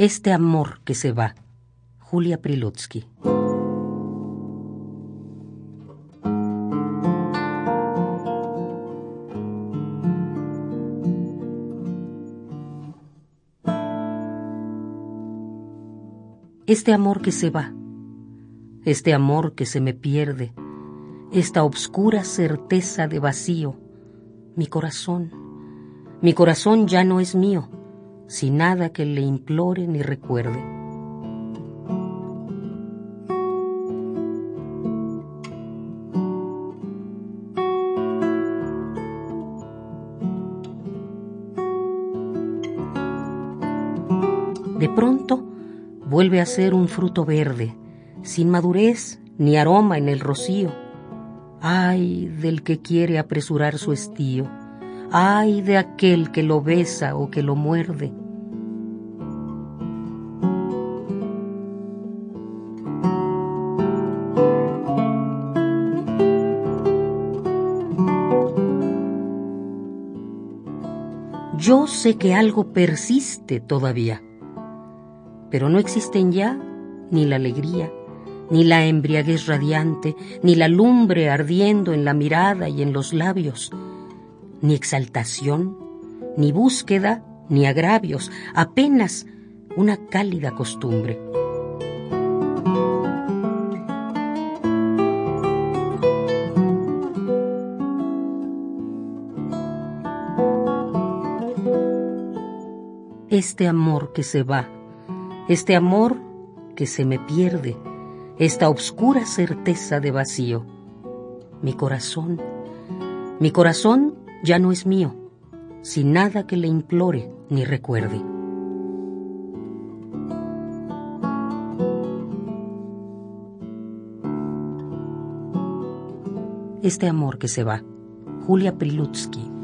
Este amor que se va. Julia Prilutsky. Este amor que se va, este amor que se me pierde, esta obscura certeza de vacío, mi corazón, mi corazón ya no es mío, sin nada que le implore ni recuerde. De pronto vuelve a ser un fruto verde, sin madurez ni aroma en el rocío. Ay del que quiere apresurar su estío ay de aquel que lo besa o que lo muerde. Yo sé que algo persiste todavía, pero no existen ya ni la alegría, ni la embriaguez radiante, ni la lumbre ardiendo en la mirada y en los labios, ni exaltación, ni búsqueda, ni agravios, apenas una cálida costumbre. Este amor que se va, este amor que se me pierde, esta obscura certeza de vacío. Mi corazón, mi corazón ya no es mío, sin nada que le implore ni recuerde. Este amor que se va, Julia Prilutsky.